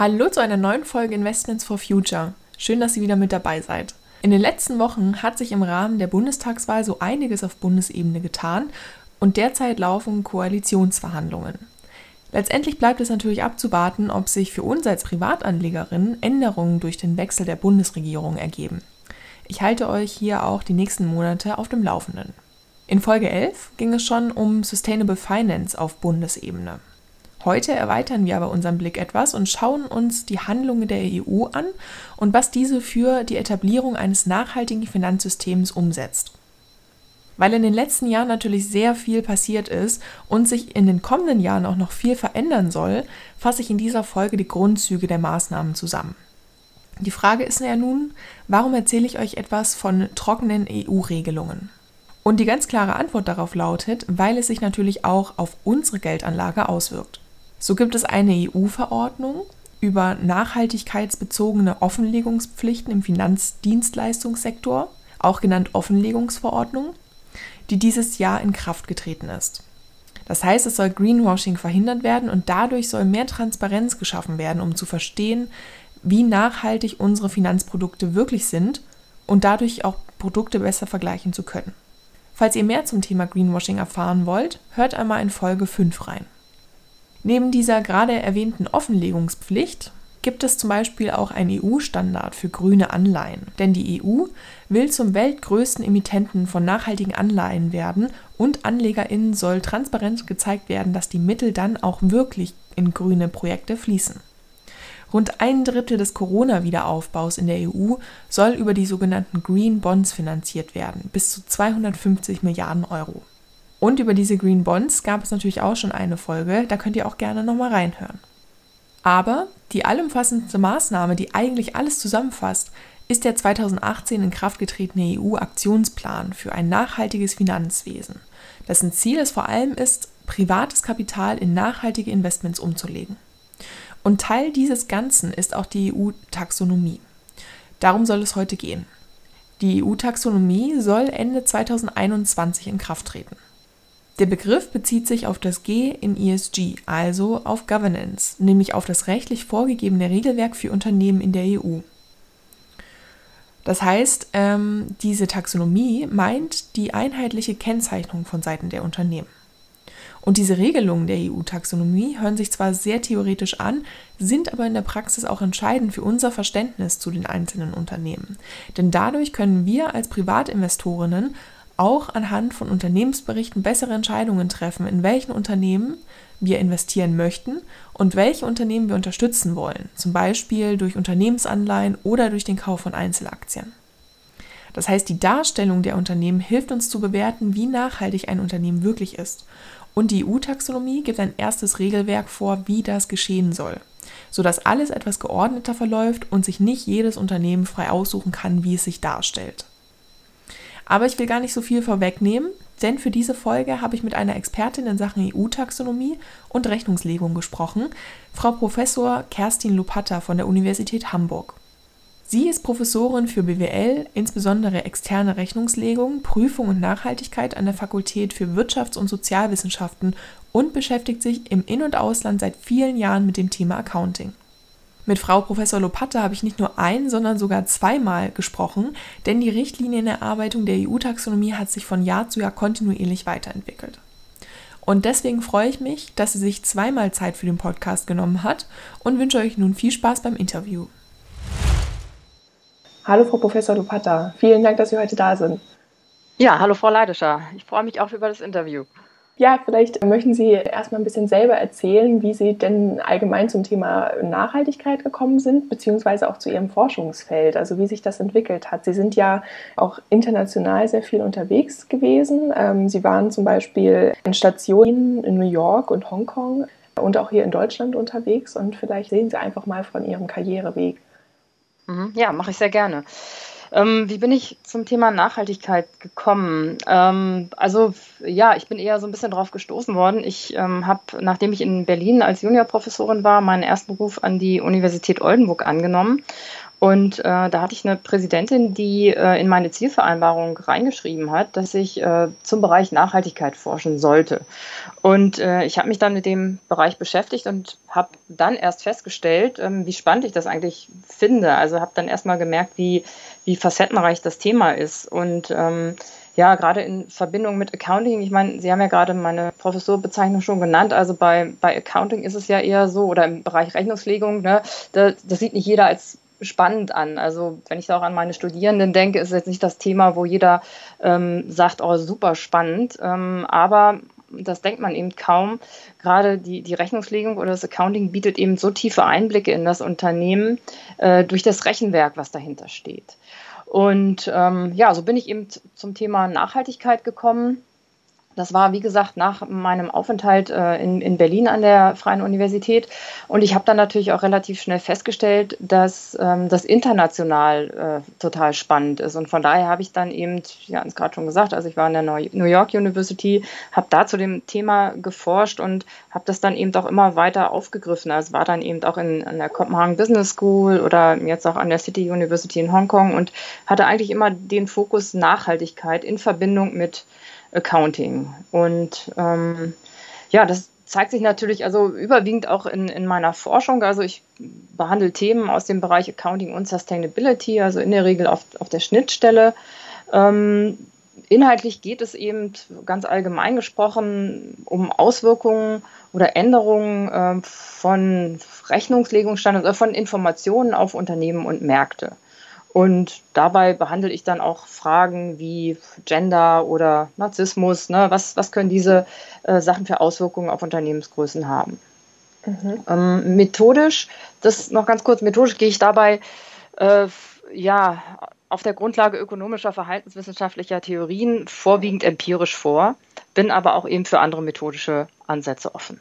Hallo zu einer neuen Folge Investments for Future. Schön, dass ihr wieder mit dabei seid. In den letzten Wochen hat sich im Rahmen der Bundestagswahl so einiges auf Bundesebene getan und derzeit laufen Koalitionsverhandlungen. Letztendlich bleibt es natürlich abzuwarten, ob sich für uns als Privatanlegerinnen Änderungen durch den Wechsel der Bundesregierung ergeben. Ich halte euch hier auch die nächsten Monate auf dem Laufenden. In Folge 11 ging es schon um Sustainable Finance auf Bundesebene. Heute erweitern wir aber unseren Blick etwas und schauen uns die Handlungen der EU an und was diese für die Etablierung eines nachhaltigen Finanzsystems umsetzt. Weil in den letzten Jahren natürlich sehr viel passiert ist und sich in den kommenden Jahren auch noch viel verändern soll, fasse ich in dieser Folge die Grundzüge der Maßnahmen zusammen. Die Frage ist ja nun, warum erzähle ich euch etwas von trockenen EU-Regelungen? Und die ganz klare Antwort darauf lautet, weil es sich natürlich auch auf unsere Geldanlage auswirkt. So gibt es eine EU-Verordnung über nachhaltigkeitsbezogene Offenlegungspflichten im Finanzdienstleistungssektor, auch genannt Offenlegungsverordnung, die dieses Jahr in Kraft getreten ist. Das heißt, es soll Greenwashing verhindert werden und dadurch soll mehr Transparenz geschaffen werden, um zu verstehen, wie nachhaltig unsere Finanzprodukte wirklich sind und dadurch auch Produkte besser vergleichen zu können. Falls ihr mehr zum Thema Greenwashing erfahren wollt, hört einmal in Folge 5 rein. Neben dieser gerade erwähnten Offenlegungspflicht gibt es zum Beispiel auch einen EU-Standard für grüne Anleihen. Denn die EU will zum weltgrößten Emittenten von nachhaltigen Anleihen werden und AnlegerInnen soll transparent gezeigt werden, dass die Mittel dann auch wirklich in grüne Projekte fließen. Rund ein Drittel des Corona-Wiederaufbaus in der EU soll über die sogenannten Green Bonds finanziert werden, bis zu 250 Milliarden Euro. Und über diese Green Bonds gab es natürlich auch schon eine Folge, da könnt ihr auch gerne nochmal reinhören. Aber die allumfassendste Maßnahme, die eigentlich alles zusammenfasst, ist der 2018 in Kraft getretene EU-Aktionsplan für ein nachhaltiges Finanzwesen, dessen Ziel es vor allem ist, privates Kapital in nachhaltige Investments umzulegen. Und Teil dieses Ganzen ist auch die EU-Taxonomie. Darum soll es heute gehen. Die EU-Taxonomie soll Ende 2021 in Kraft treten. Der Begriff bezieht sich auf das G in ESG, also auf Governance, nämlich auf das rechtlich vorgegebene Regelwerk für Unternehmen in der EU. Das heißt, ähm, diese Taxonomie meint die einheitliche Kennzeichnung von Seiten der Unternehmen. Und diese Regelungen der EU-Taxonomie hören sich zwar sehr theoretisch an, sind aber in der Praxis auch entscheidend für unser Verständnis zu den einzelnen Unternehmen. Denn dadurch können wir als Privatinvestorinnen auch anhand von Unternehmensberichten bessere Entscheidungen treffen, in welchen Unternehmen wir investieren möchten und welche Unternehmen wir unterstützen wollen, zum Beispiel durch Unternehmensanleihen oder durch den Kauf von Einzelaktien. Das heißt, die Darstellung der Unternehmen hilft uns zu bewerten, wie nachhaltig ein Unternehmen wirklich ist. Und die EU-Taxonomie gibt ein erstes Regelwerk vor, wie das geschehen soll, sodass alles etwas geordneter verläuft und sich nicht jedes Unternehmen frei aussuchen kann, wie es sich darstellt. Aber ich will gar nicht so viel vorwegnehmen, denn für diese Folge habe ich mit einer Expertin in Sachen EU-Taxonomie und Rechnungslegung gesprochen, Frau Professor Kerstin Lupatta von der Universität Hamburg. Sie ist Professorin für BWL, insbesondere externe Rechnungslegung, Prüfung und Nachhaltigkeit an der Fakultät für Wirtschafts- und Sozialwissenschaften und beschäftigt sich im In- und Ausland seit vielen Jahren mit dem Thema Accounting. Mit Frau Professor Lopatte habe ich nicht nur ein, sondern sogar zweimal gesprochen, denn die Richtlinienerarbeitung der EU-Taxonomie hat sich von Jahr zu Jahr kontinuierlich weiterentwickelt. Und deswegen freue ich mich, dass sie sich zweimal Zeit für den Podcast genommen hat und wünsche euch nun viel Spaß beim Interview. Hallo Frau Professor Lopatta, vielen Dank, dass Sie heute da sind. Ja, hallo Frau Leidescher, ich freue mich auch über das Interview. Ja, vielleicht möchten Sie erstmal ein bisschen selber erzählen, wie Sie denn allgemein zum Thema Nachhaltigkeit gekommen sind, beziehungsweise auch zu Ihrem Forschungsfeld, also wie sich das entwickelt hat. Sie sind ja auch international sehr viel unterwegs gewesen. Ähm, Sie waren zum Beispiel in Stationen in New York und Hongkong und auch hier in Deutschland unterwegs und vielleicht sehen Sie einfach mal von Ihrem Karriereweg. Mhm. Ja, mache ich sehr gerne. Ähm, wie bin ich zum Thema Nachhaltigkeit gekommen? Ähm, also ja, ich bin eher so ein bisschen drauf gestoßen worden. Ich ähm, habe, nachdem ich in Berlin als Juniorprofessorin war, meinen ersten Beruf an die Universität Oldenburg angenommen Und äh, da hatte ich eine Präsidentin, die äh, in meine Zielvereinbarung reingeschrieben hat, dass ich äh, zum Bereich Nachhaltigkeit forschen sollte. Und äh, ich habe mich dann mit dem Bereich beschäftigt und habe dann erst festgestellt, ähm, wie spannend ich das eigentlich finde. Also habe dann erstmal gemerkt, wie, wie facettenreich das Thema ist. Und ähm, ja, gerade in Verbindung mit Accounting, ich meine, Sie haben ja gerade meine Professorbezeichnung schon genannt, also bei, bei Accounting ist es ja eher so, oder im Bereich Rechnungslegung, ne, da, das sieht nicht jeder als spannend an. Also wenn ich da auch an meine Studierenden denke, ist jetzt nicht das Thema, wo jeder ähm, sagt, oh, super spannend. Ähm, aber das denkt man eben kaum. Gerade die, die Rechnungslegung oder das Accounting bietet eben so tiefe Einblicke in das Unternehmen äh, durch das Rechenwerk, was dahinter steht. Und ähm, ja, so bin ich eben zum Thema Nachhaltigkeit gekommen das war, wie gesagt, nach meinem Aufenthalt äh, in, in Berlin an der Freien Universität. Und ich habe dann natürlich auch relativ schnell festgestellt, dass ähm, das international äh, total spannend ist. Und von daher habe ich dann eben, ja, es gerade schon gesagt, also ich war an der New York University, habe da zu dem Thema geforscht und habe das dann eben auch immer weiter aufgegriffen. Also war dann eben auch in, an der Copenhagen Business School oder jetzt auch an der City University in Hongkong und hatte eigentlich immer den Fokus Nachhaltigkeit in Verbindung mit Accounting. Und ähm, ja, das zeigt sich natürlich also überwiegend auch in, in meiner Forschung. Also ich behandle Themen aus dem Bereich Accounting und Sustainability, also in der Regel auf, auf der Schnittstelle. Ähm, inhaltlich geht es eben ganz allgemein gesprochen um Auswirkungen oder Änderungen äh, von Rechnungslegungsstandards oder von Informationen auf Unternehmen und Märkte. Und dabei behandle ich dann auch Fragen wie Gender oder Narzissmus. Ne? Was, was können diese äh, Sachen für Auswirkungen auf Unternehmensgrößen haben? Mhm. Ähm, methodisch, das noch ganz kurz, methodisch gehe ich dabei äh, ja auf der Grundlage ökonomischer, verhaltenswissenschaftlicher Theorien vorwiegend empirisch vor, bin aber auch eben für andere methodische Ansätze offen.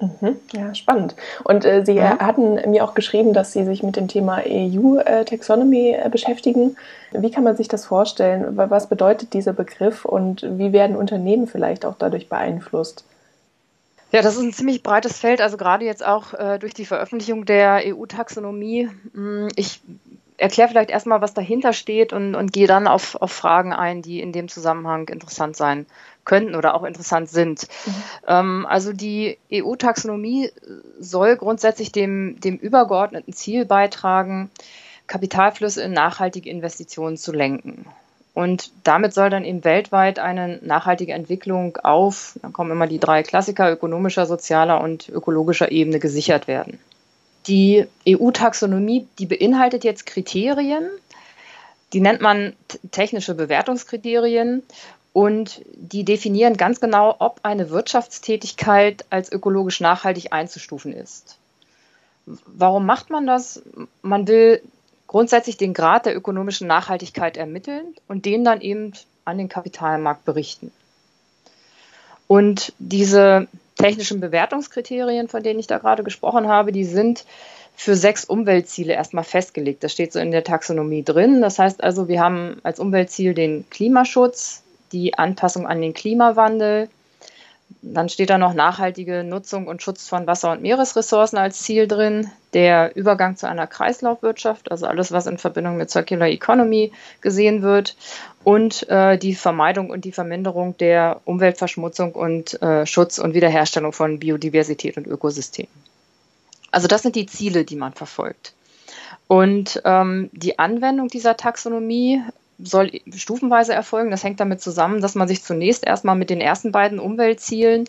Mhm. Ja, spannend. Und äh, Sie ja. hatten mir auch geschrieben, dass Sie sich mit dem Thema EU-Taxonomy äh, beschäftigen. Wie kann man sich das vorstellen? Was bedeutet dieser Begriff und wie werden Unternehmen vielleicht auch dadurch beeinflusst? Ja, das ist ein ziemlich breites Feld, also gerade jetzt auch äh, durch die Veröffentlichung der EU-Taxonomie. Hm, ich erkläre vielleicht erstmal, was dahinter steht und, und gehe dann auf, auf Fragen ein, die in dem Zusammenhang interessant sein könnten oder auch interessant sind. Mhm. Ähm, also die EU-Taxonomie soll grundsätzlich dem, dem übergeordneten Ziel beitragen, Kapitalflüsse in nachhaltige Investitionen zu lenken. Und damit soll dann eben weltweit eine nachhaltige Entwicklung auf, dann kommen immer die drei Klassiker, ökonomischer, sozialer und ökologischer Ebene gesichert werden. Die EU-Taxonomie, die beinhaltet jetzt Kriterien, die nennt man technische Bewertungskriterien und die definieren ganz genau, ob eine Wirtschaftstätigkeit als ökologisch nachhaltig einzustufen ist. Warum macht man das? Man will grundsätzlich den Grad der ökonomischen Nachhaltigkeit ermitteln und den dann eben an den Kapitalmarkt berichten. Und diese technischen Bewertungskriterien, von denen ich da gerade gesprochen habe, die sind für sechs Umweltziele erstmal festgelegt. Das steht so in der Taxonomie drin. Das heißt also, wir haben als Umweltziel den Klimaschutz, die Anpassung an den Klimawandel. Dann steht da noch nachhaltige Nutzung und Schutz von Wasser- und Meeresressourcen als Ziel drin, der Übergang zu einer Kreislaufwirtschaft, also alles, was in Verbindung mit Circular Economy gesehen wird, und äh, die Vermeidung und die Verminderung der Umweltverschmutzung und äh, Schutz und Wiederherstellung von Biodiversität und Ökosystemen. Also das sind die Ziele, die man verfolgt. Und ähm, die Anwendung dieser Taxonomie soll stufenweise erfolgen. Das hängt damit zusammen, dass man sich zunächst erstmal mit den ersten beiden Umweltzielen,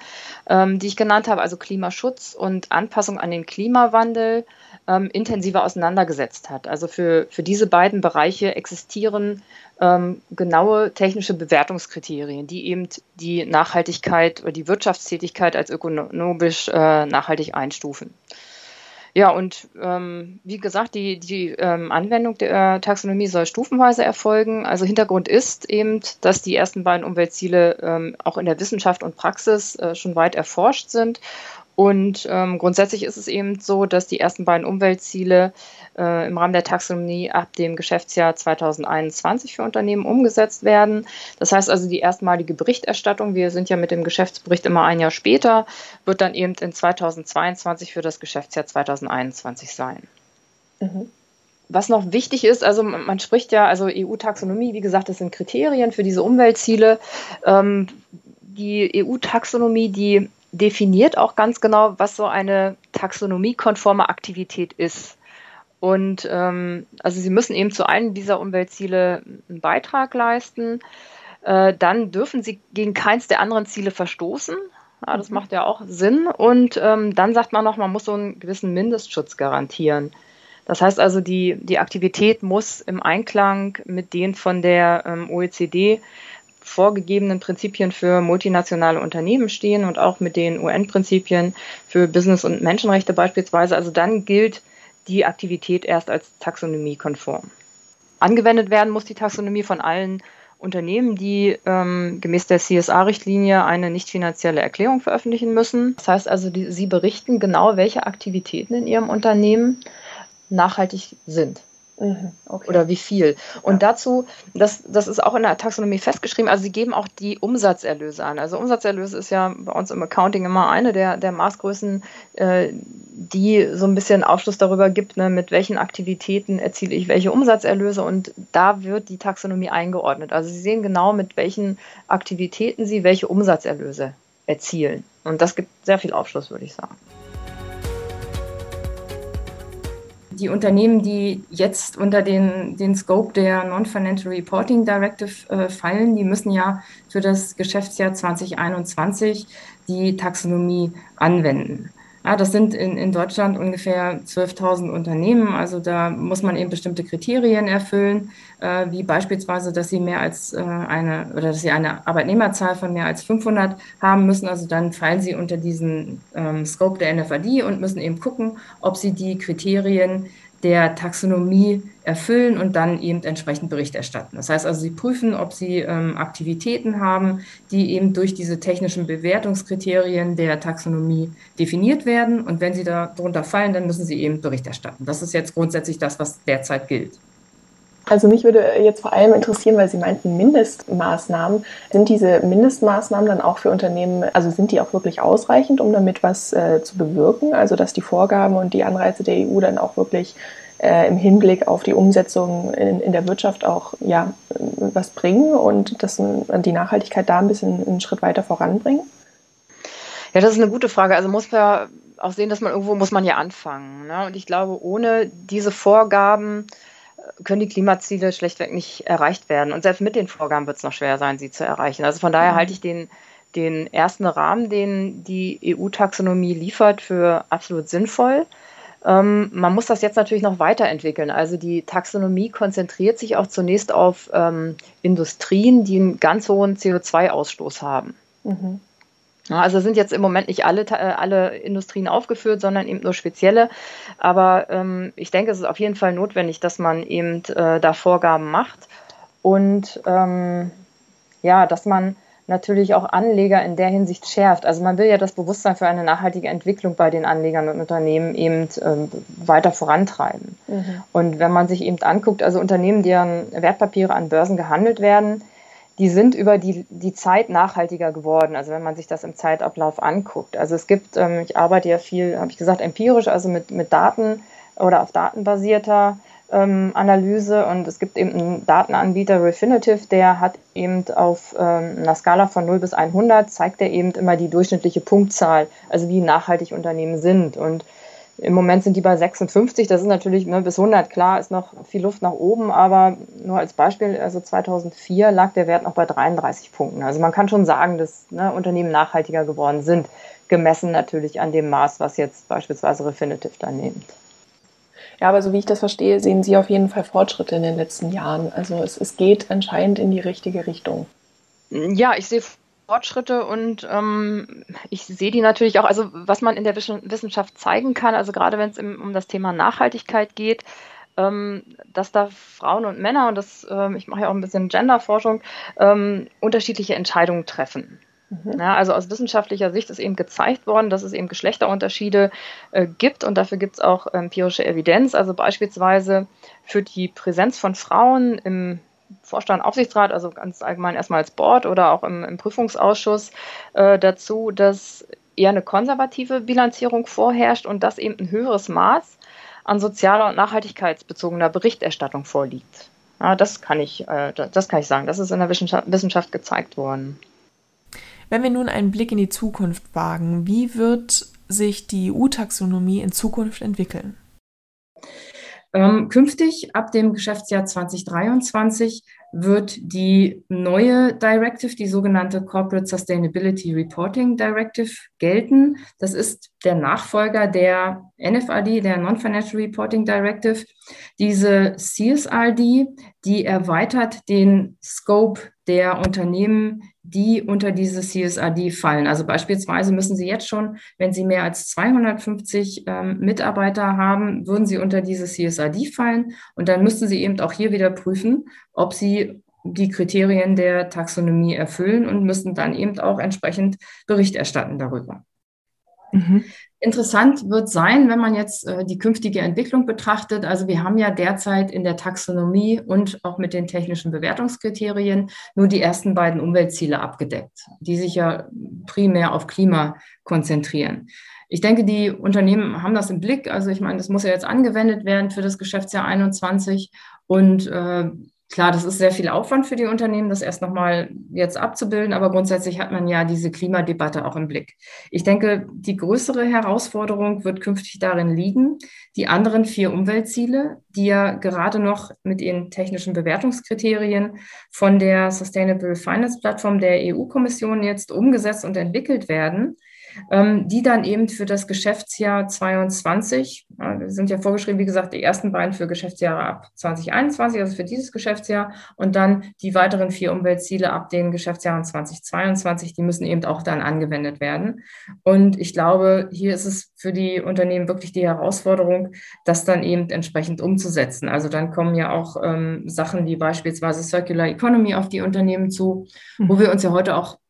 ähm, die ich genannt habe, also Klimaschutz und Anpassung an den Klimawandel, ähm, intensiver auseinandergesetzt hat. Also für, für diese beiden Bereiche existieren ähm, genaue technische Bewertungskriterien, die eben die Nachhaltigkeit oder die Wirtschaftstätigkeit als ökonomisch äh, nachhaltig einstufen. Ja, und ähm, wie gesagt, die, die ähm, Anwendung der Taxonomie soll stufenweise erfolgen. Also Hintergrund ist eben, dass die ersten beiden Umweltziele ähm, auch in der Wissenschaft und Praxis äh, schon weit erforscht sind und ähm, grundsätzlich ist es eben so, dass die ersten beiden Umweltziele äh, im Rahmen der Taxonomie ab dem Geschäftsjahr 2021 für Unternehmen umgesetzt werden. Das heißt also, die erstmalige Berichterstattung, wir sind ja mit dem Geschäftsbericht immer ein Jahr später, wird dann eben in 2022 für das Geschäftsjahr 2021 sein. Mhm. was noch wichtig ist, also man spricht ja, also EU-Taxonomie, wie gesagt, das sind Kriterien für diese Umweltziele. Ähm, die EU-Taxonomie, die definiert auch ganz genau, was so eine taxonomiekonforme Aktivität ist. Und ähm, also sie müssen eben zu einem dieser Umweltziele einen Beitrag leisten. Äh, dann dürfen sie gegen keins der anderen Ziele verstoßen. Ja, das mhm. macht ja auch Sinn. Und ähm, dann sagt man noch, man muss so einen gewissen Mindestschutz garantieren. Das heißt also, die, die Aktivität muss im Einklang mit den von der ähm, OECD vorgegebenen Prinzipien für multinationale Unternehmen stehen und auch mit den UN-Prinzipien für Business- und Menschenrechte beispielsweise. Also dann gilt die Aktivität erst als taxonomiekonform. Angewendet werden muss die Taxonomie von allen Unternehmen, die ähm, gemäß der CSA-Richtlinie eine nicht finanzielle Erklärung veröffentlichen müssen. Das heißt also, die, sie berichten genau, welche Aktivitäten in ihrem Unternehmen nachhaltig sind. Mhm, okay. Oder wie viel. Und ja. dazu, das, das ist auch in der Taxonomie festgeschrieben, also sie geben auch die Umsatzerlöse an. Also Umsatzerlöse ist ja bei uns im Accounting immer eine der, der Maßgrößen, äh, die so ein bisschen Aufschluss darüber gibt, ne, mit welchen Aktivitäten erziele ich welche Umsatzerlöse. Und da wird die Taxonomie eingeordnet. Also sie sehen genau, mit welchen Aktivitäten sie welche Umsatzerlöse erzielen. Und das gibt sehr viel Aufschluss, würde ich sagen. Die Unternehmen, die jetzt unter den, den Scope der Non-Financial Reporting Directive äh, fallen, die müssen ja für das Geschäftsjahr 2021 die Taxonomie anwenden. Ja, das sind in, in Deutschland ungefähr 12.000 Unternehmen. Also da muss man eben bestimmte Kriterien erfüllen, äh, wie beispielsweise, dass sie mehr als äh, eine oder dass sie eine Arbeitnehmerzahl von mehr als 500 haben müssen. Also dann fallen sie unter diesen ähm, Scope der NFAD und müssen eben gucken, ob sie die Kriterien der Taxonomie erfüllen und dann eben entsprechend Bericht erstatten. Das heißt also, sie prüfen, ob sie ähm, Aktivitäten haben, die eben durch diese technischen Bewertungskriterien der Taxonomie definiert werden. Und wenn sie darunter fallen, dann müssen sie eben Bericht erstatten. Das ist jetzt grundsätzlich das, was derzeit gilt. Also mich würde jetzt vor allem interessieren, weil Sie meinten Mindestmaßnahmen. Sind diese Mindestmaßnahmen dann auch für Unternehmen, also sind die auch wirklich ausreichend, um damit was äh, zu bewirken? Also dass die Vorgaben und die Anreize der EU dann auch wirklich äh, im Hinblick auf die Umsetzung in, in, der Wirtschaft auch ja, was bringen und das, die Nachhaltigkeit da ein bisschen einen Schritt weiter voranbringen? Ja, das ist eine gute Frage. Also muss man auch sehen, dass man irgendwo muss man ja anfangen. Ne? Und ich glaube, ohne diese Vorgaben können die Klimaziele schlechtweg nicht erreicht werden. Und selbst mit den Vorgaben wird es noch schwer sein, sie zu erreichen. Also von daher mhm. halte ich den, den ersten Rahmen, den die EU-Taxonomie liefert, für absolut sinnvoll. Ähm, man muss das jetzt natürlich noch weiterentwickeln. Also die Taxonomie konzentriert sich auch zunächst auf ähm, Industrien, die einen ganz hohen CO2-Ausstoß haben. Mhm. Also sind jetzt im Moment nicht alle, äh, alle Industrien aufgeführt, sondern eben nur spezielle. Aber ähm, ich denke, es ist auf jeden Fall notwendig, dass man eben äh, da Vorgaben macht und ähm, ja, dass man natürlich auch Anleger in der Hinsicht schärft. Also man will ja das Bewusstsein für eine nachhaltige Entwicklung bei den Anlegern und Unternehmen eben ähm, weiter vorantreiben. Mhm. Und wenn man sich eben anguckt, also Unternehmen, deren Wertpapiere an Börsen gehandelt werden, die sind über die, die Zeit nachhaltiger geworden, also wenn man sich das im Zeitablauf anguckt. Also es gibt, ähm, ich arbeite ja viel, habe ich gesagt, empirisch, also mit, mit Daten oder auf datenbasierter ähm, Analyse und es gibt eben einen Datenanbieter Refinitiv, der hat eben auf ähm, einer Skala von 0 bis 100 zeigt er eben immer die durchschnittliche Punktzahl, also wie nachhaltig Unternehmen sind und im Moment sind die bei 56. Das ist natürlich ne, bis 100. Klar, ist noch viel Luft nach oben, aber nur als Beispiel, also 2004 lag der Wert noch bei 33 Punkten. Also man kann schon sagen, dass ne, Unternehmen nachhaltiger geworden sind, gemessen natürlich an dem Maß, was jetzt beispielsweise Refinitiv da nimmt. Ja, aber so wie ich das verstehe, sehen Sie auf jeden Fall Fortschritte in den letzten Jahren. Also es, es geht anscheinend in die richtige Richtung. Ja, ich sehe Fortschritte und ähm, ich sehe die natürlich auch, also was man in der Wissenschaft zeigen kann, also gerade wenn es um das Thema Nachhaltigkeit geht, ähm, dass da Frauen und Männer, und das, ähm, ich mache ja auch ein bisschen Genderforschung, ähm, unterschiedliche Entscheidungen treffen. Mhm. Ja, also aus wissenschaftlicher Sicht ist eben gezeigt worden, dass es eben Geschlechterunterschiede äh, gibt und dafür gibt es auch empirische Evidenz. Also beispielsweise führt die Präsenz von Frauen im Vorstand, Aufsichtsrat, also ganz allgemein erstmal als Board oder auch im, im Prüfungsausschuss äh, dazu, dass eher eine konservative Bilanzierung vorherrscht und dass eben ein höheres Maß an sozialer und nachhaltigkeitsbezogener Berichterstattung vorliegt. Ja, das kann ich, äh, das kann ich sagen. Das ist in der Wissenschaft gezeigt worden. Wenn wir nun einen Blick in die Zukunft wagen, wie wird sich die EU-Taxonomie in Zukunft entwickeln? Ähm, künftig, ab dem Geschäftsjahr 2023, wird die neue Directive, die sogenannte Corporate Sustainability Reporting Directive, gelten. Das ist der Nachfolger der NFRD, der Non-Financial Reporting Directive. Diese CSRD, die erweitert den Scope der Unternehmen, die unter diese CSRD fallen. Also beispielsweise müssen Sie jetzt schon, wenn Sie mehr als 250 ähm, Mitarbeiter haben, würden Sie unter diese CSRD fallen. Und dann müssten Sie eben auch hier wieder prüfen, ob Sie die Kriterien der Taxonomie erfüllen und müssen dann eben auch entsprechend Bericht erstatten darüber. Mhm. Interessant wird sein, wenn man jetzt äh, die künftige Entwicklung betrachtet. Also wir haben ja derzeit in der Taxonomie und auch mit den technischen Bewertungskriterien nur die ersten beiden Umweltziele abgedeckt, die sich ja primär auf Klima konzentrieren. Ich denke, die Unternehmen haben das im Blick. Also ich meine, das muss ja jetzt angewendet werden für das Geschäftsjahr 21 und äh, Klar, das ist sehr viel Aufwand für die Unternehmen, das erst nochmal jetzt abzubilden, aber grundsätzlich hat man ja diese Klimadebatte auch im Blick. Ich denke, die größere Herausforderung wird künftig darin liegen, die anderen vier Umweltziele, die ja gerade noch mit den technischen Bewertungskriterien von der Sustainable Finance Plattform der EU-Kommission jetzt umgesetzt und entwickelt werden, die dann eben für das Geschäftsjahr 22, äh, sind ja vorgeschrieben, wie gesagt, die ersten beiden für Geschäftsjahre ab 2021, also für dieses Geschäftsjahr, und dann die weiteren vier Umweltziele ab den Geschäftsjahren 2022, die müssen eben auch dann angewendet werden. Und ich glaube, hier ist es für die Unternehmen wirklich die Herausforderung, das dann eben entsprechend umzusetzen. Also dann kommen ja auch ähm, Sachen wie beispielsweise Circular Economy auf die Unternehmen zu, wo mhm. wir uns ja heute auch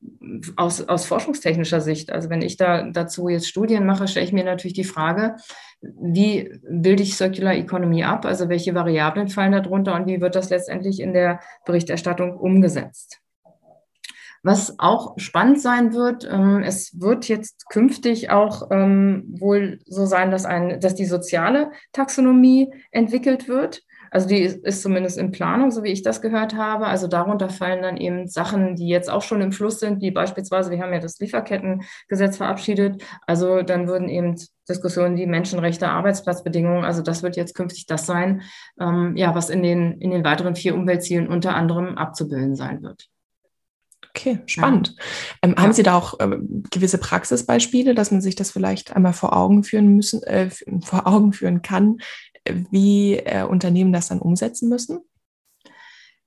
aus, aus forschungstechnischer Sicht, also wenn ich da dazu jetzt Studien mache, stelle ich mir natürlich die Frage, wie bilde ich Circular Economy ab? Also welche Variablen fallen darunter und wie wird das letztendlich in der Berichterstattung umgesetzt? Was auch spannend sein wird, ähm, es wird jetzt künftig auch ähm, wohl so sein, dass, ein, dass die soziale Taxonomie entwickelt wird. Also die ist zumindest in Planung, so wie ich das gehört habe. Also darunter fallen dann eben Sachen, die jetzt auch schon im Fluss sind, wie beispielsweise, wir haben ja das Lieferkettengesetz verabschiedet. Also dann würden eben Diskussionen wie Menschenrechte, Arbeitsplatzbedingungen, also das wird jetzt künftig das sein, ähm, ja, was in den, in den weiteren vier Umweltzielen unter anderem abzubilden sein wird. Okay, spannend. Ja. Ähm, haben ja. Sie da auch äh, gewisse Praxisbeispiele, dass man sich das vielleicht einmal vor Augen führen müssen, äh, vor Augen führen kann, wie äh, Unternehmen das dann umsetzen müssen?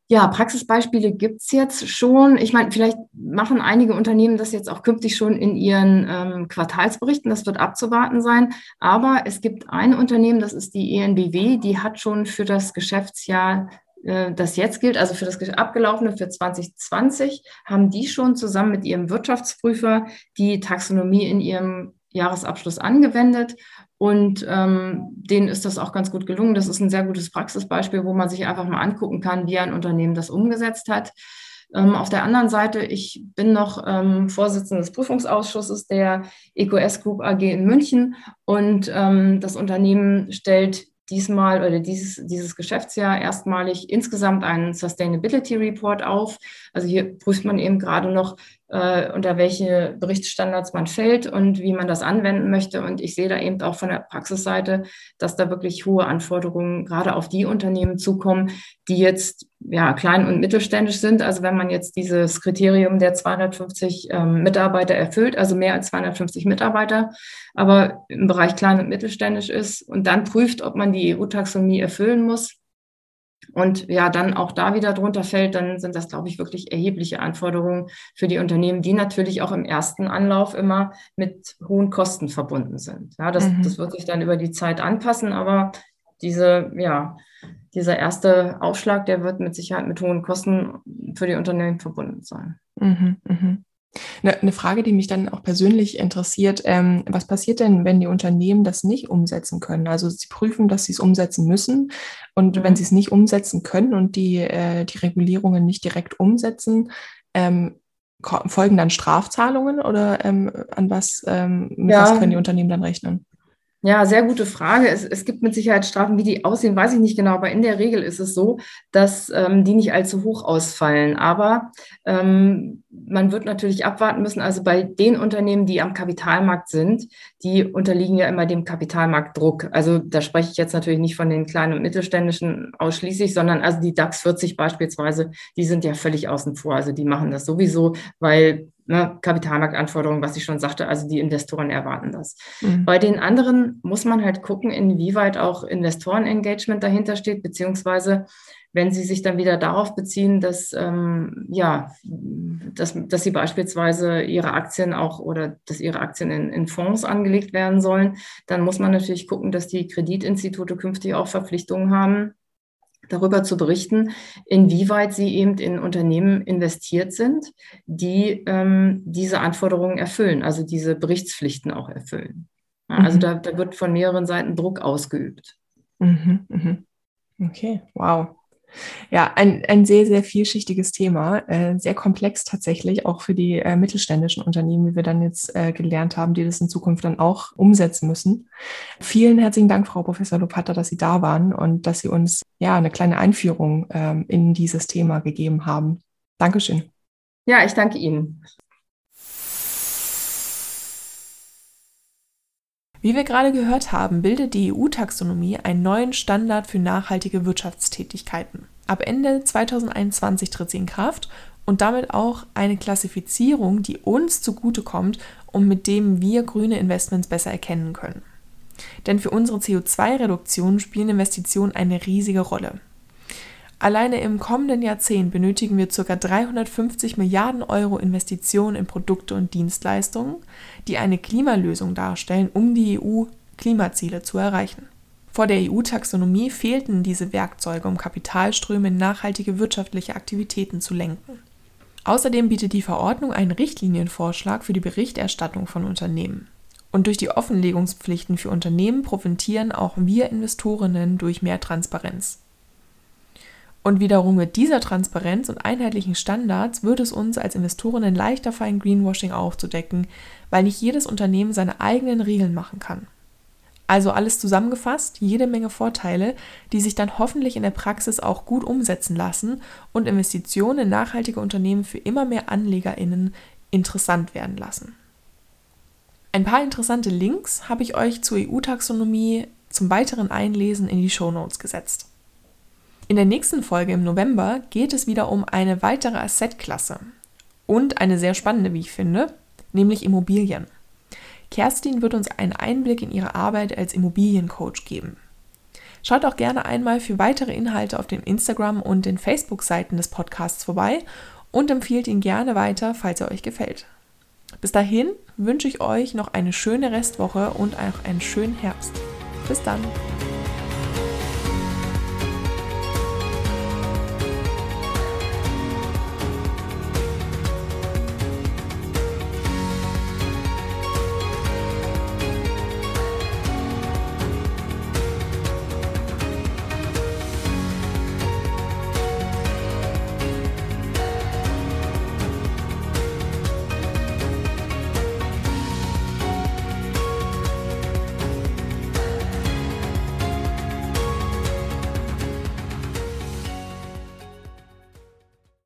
Ja, Praxisbeispiele gibt es jetzt schon. Ich meine, vielleicht machen einige Unternehmen das jetzt auch künftig schon in ihren ähm, Quartalsberichten. Das wird abzuwarten sein. Aber es gibt ein Unternehmen, das ist die ENBW, die hat schon für das Geschäftsjahr äh, das jetzt gilt, also für das abgelaufene für 2020, haben die schon zusammen mit ihrem Wirtschaftsprüfer die Taxonomie in ihrem Jahresabschluss angewendet und ähm, denen ist das auch ganz gut gelungen. Das ist ein sehr gutes Praxisbeispiel, wo man sich einfach mal angucken kann, wie ein Unternehmen das umgesetzt hat. Ähm, auf der anderen Seite, ich bin noch ähm, Vorsitzende des Prüfungsausschusses der EQS Group AG in München und ähm, das Unternehmen stellt diesmal oder dieses, dieses Geschäftsjahr erstmalig insgesamt einen Sustainability Report auf. Also hier prüft man eben gerade noch, äh, unter welche Berichtsstandards man fällt und wie man das anwenden möchte. Und ich sehe da eben auch von der Praxisseite, dass da wirklich hohe Anforderungen gerade auf die Unternehmen zukommen, die jetzt ja klein und mittelständisch sind. Also wenn man jetzt dieses Kriterium der 250 ähm, Mitarbeiter erfüllt, also mehr als 250 Mitarbeiter, aber im Bereich klein und mittelständisch ist und dann prüft, ob man die EU-Taxonomie erfüllen muss, und ja, dann auch da wieder drunter fällt, dann sind das, glaube ich, wirklich erhebliche Anforderungen für die Unternehmen, die natürlich auch im ersten Anlauf immer mit hohen Kosten verbunden sind. Ja, das, mhm. das wird sich dann über die Zeit anpassen, aber diese, ja, dieser erste Aufschlag, der wird mit Sicherheit mit hohen Kosten für die Unternehmen verbunden sein. Mhm, mh. Eine, Frage, die mich dann auch persönlich interessiert, ähm, was passiert denn, wenn die Unternehmen das nicht umsetzen können? Also sie prüfen, dass sie es umsetzen müssen und mhm. wenn sie es nicht umsetzen können und die, äh, die Regulierungen nicht direkt umsetzen, ähm, folgen dann Strafzahlungen oder ähm, an was, ähm, mit ja. was können die Unternehmen dann rechnen? Ja, sehr gute Frage. Es, es, gibt mit Sicherheit Strafen, wie die aussehen, weiß ich nicht genau, aber in der Regel ist es so, dass ähm, die nicht allzu hoch ausfallen. Aber ähm, man wird natürlich abwarten müssen. Also bei den Unternehmen, die am Kapitalmarkt sind, die unterliegen ja immer dem Kapitalmarktdruck. Also da spreche ich jetzt natürlich nicht von den kleinen und mittelständischen ausschließlich, sondern also die DAX 40 beispielsweise, die sind ja völlig außen vor. Also die machen das sowieso, weil ne, Kapitalmarktanforderungen, was ich schon sagte, also die Investoren erwarten das. Mhm. Bei den anderen muss man halt gucken, inwieweit auch Investorenengagement dahinter steht, beziehungsweise wenn Sie sich dann wieder darauf beziehen, dass, ähm, ja, dass, dass Sie beispielsweise Ihre Aktien auch oder dass Ihre Aktien in, in Fonds angelegt werden sollen, dann muss man natürlich gucken, dass die Kreditinstitute künftig auch Verpflichtungen haben, darüber zu berichten, inwieweit sie eben in Unternehmen investiert sind, die ähm, diese Anforderungen erfüllen, also diese Berichtspflichten auch erfüllen. Ja, also mhm. da, da, wird von mehreren Seiten Druck ausgeübt. Mhm, mhm. Okay, wow. Ja, ein, ein sehr, sehr vielschichtiges Thema, äh, sehr komplex tatsächlich, auch für die äh, mittelständischen Unternehmen, wie wir dann jetzt äh, gelernt haben, die das in Zukunft dann auch umsetzen müssen. Vielen herzlichen Dank, Frau Professor Lopata, dass Sie da waren und dass Sie uns ja eine kleine Einführung ähm, in dieses Thema gegeben haben. Dankeschön. Ja, ich danke Ihnen. Wie wir gerade gehört haben, bildet die EU-Taxonomie einen neuen Standard für nachhaltige Wirtschaftstätigkeiten. Ab Ende 2021 tritt sie in Kraft und damit auch eine Klassifizierung, die uns zugutekommt und mit dem wir grüne Investments besser erkennen können. Denn für unsere CO2-Reduktion spielen Investitionen eine riesige Rolle. Alleine im kommenden Jahrzehnt benötigen wir ca. 350 Milliarden Euro Investitionen in Produkte und Dienstleistungen, die eine Klimalösung darstellen, um die EU-Klimaziele zu erreichen. Vor der EU-Taxonomie fehlten diese Werkzeuge, um Kapitalströme in nachhaltige wirtschaftliche Aktivitäten zu lenken. Außerdem bietet die Verordnung einen Richtlinienvorschlag für die Berichterstattung von Unternehmen. Und durch die Offenlegungspflichten für Unternehmen profitieren auch wir Investorinnen durch mehr Transparenz. Und wiederum mit dieser Transparenz und einheitlichen Standards wird es uns als Investorinnen leichter fallen, Greenwashing aufzudecken, weil nicht jedes Unternehmen seine eigenen Regeln machen kann. Also alles zusammengefasst, jede Menge Vorteile, die sich dann hoffentlich in der Praxis auch gut umsetzen lassen und Investitionen in nachhaltige Unternehmen für immer mehr Anlegerinnen interessant werden lassen. Ein paar interessante Links habe ich euch zur EU-Taxonomie zum weiteren Einlesen in die Show Notes gesetzt. In der nächsten Folge im November geht es wieder um eine weitere Assetklasse und eine sehr spannende, wie ich finde, nämlich Immobilien. Kerstin wird uns einen Einblick in ihre Arbeit als Immobiliencoach geben. Schaut auch gerne einmal für weitere Inhalte auf den Instagram- und den Facebook-Seiten des Podcasts vorbei und empfiehlt ihn gerne weiter, falls er euch gefällt. Bis dahin wünsche ich euch noch eine schöne Restwoche und auch einen schönen Herbst. Bis dann!